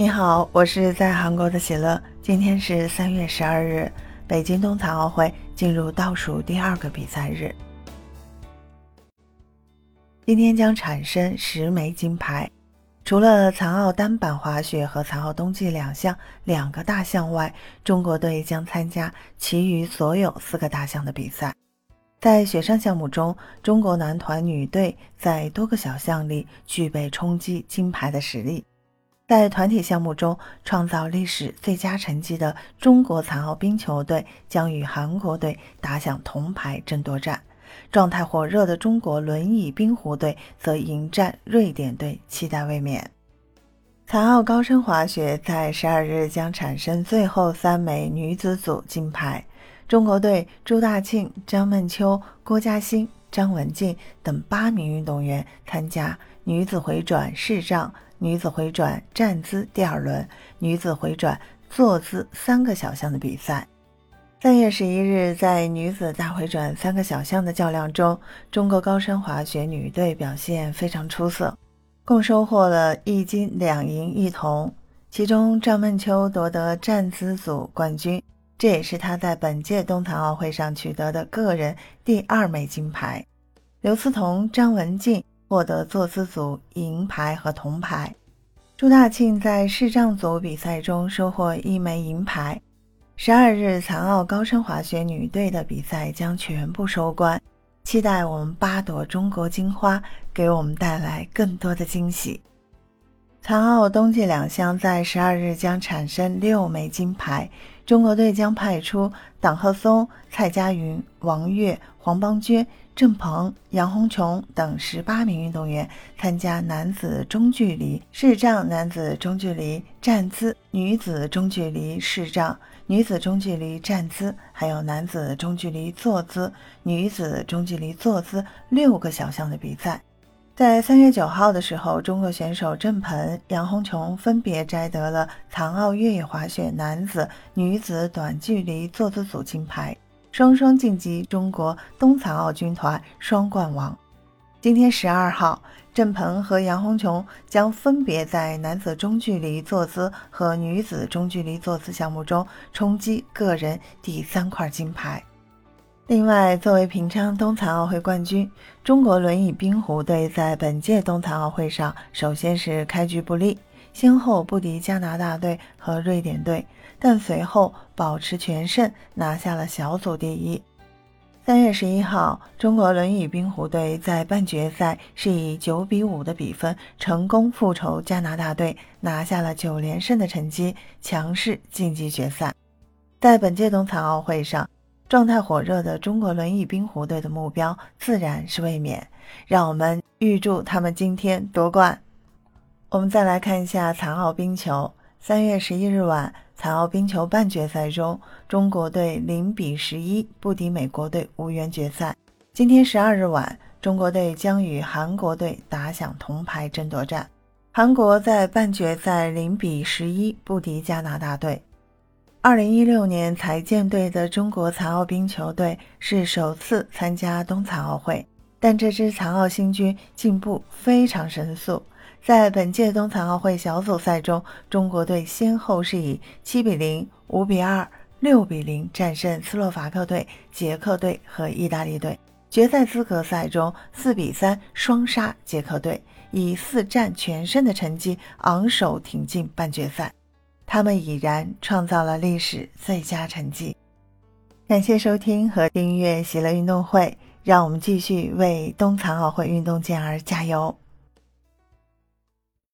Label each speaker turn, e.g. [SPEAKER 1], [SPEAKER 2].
[SPEAKER 1] 你好，我是在韩国的喜乐。今天是三月十二日，北京冬残奥会进入倒数第二个比赛日。今天将产生十枚金牌，除了残奥单板滑雪和残奥冬季两项两个大项外，中国队将参加其余所有四个大项的比赛。在雪上项目中，中国男团女队在多个小项里具备冲击金牌的实力。在团体项目中创造历史最佳成绩的中国残奥冰球队将与韩国队打响铜牌争夺战，状态火热的中国轮椅冰壶队则迎战瑞典队，期待卫冕。残奥高山滑雪在十二日将产生最后三枚女子组金牌，中国队朱大庆、张梦秋、郭嘉欣、张文静等八名运动员参加女子回转视障。女子回转站姿第二轮，女子回转坐姿三个小项的比赛。三月十一日，在女子大回转三个小项的较量中，中国高山滑雪女队表现非常出色，共收获了一金两银一铜。其中，赵梦秋夺得站姿组冠军，这也是她在本届冬残奥会上取得的个人第二枚金牌。刘思彤、张文静。获得坐姿组银牌和铜牌。朱大庆在视障组比赛中收获一枚银牌。十二日残奥高山滑雪女队的比赛将全部收官，期待我们八朵中国金花给我们带来更多的惊喜。残奥冬季两项在十二日将产生六枚金牌，中国队将派出党贺松、蔡佳云、王悦、黄邦娟。郑鹏、杨红琼等十八名运动员参加男子中距离视障、男子中距离站姿、女子中距离视障、女子中距离站姿，还有男子中距离坐姿、女子中距离坐姿六个小项的比赛。在三月九号的时候，中国选手郑鹏、杨红琼分别摘得了残奥越野滑雪男子、女子短距离坐姿组金牌。双双晋级中国冬残奥军团双冠王。今天十二号，郑鹏和杨红琼将分别在男子中距离坐姿和女子中距离坐姿项目中冲击个人第三块金牌。另外，作为平昌冬残奥会冠军，中国轮椅冰壶队在本届冬残奥会上首先是开局不利。先后不敌加拿大队和瑞典队，但随后保持全胜，拿下了小组第一。三月十一号，中国轮椅冰壶队在半决赛是以九比五的比分成功复仇加拿大队，拿下了九连胜的成绩，强势晋级决赛。在本届冬残奥会上，状态火热的中国轮椅冰壶队的目标自然是卫冕，让我们预祝他们今天夺冠。我们再来看一下残奥冰球。三月十一日晚，残奥冰球半决赛中，中国队零比十一不敌美国队，无缘决赛。今天十二日晚，中国队将与韩国队打响铜牌争夺战。韩国在半决赛零比十一不敌加拿大队。二零一六年才建队的中国残奥冰球队是首次参加冬残奥会，但这支残奥新军进步非常神速。在本届冬残奥会小组赛中，中国队先后是以七比零、五比二、六比零战胜斯洛伐克队、捷克队和意大利队。决赛资格赛中，四比三双杀捷克队，以四战全胜的成绩昂首挺进半决赛。他们已然创造了历史最佳成绩。感谢收听和订阅喜乐运动会，让我们继续为冬残奥会运动健儿加油！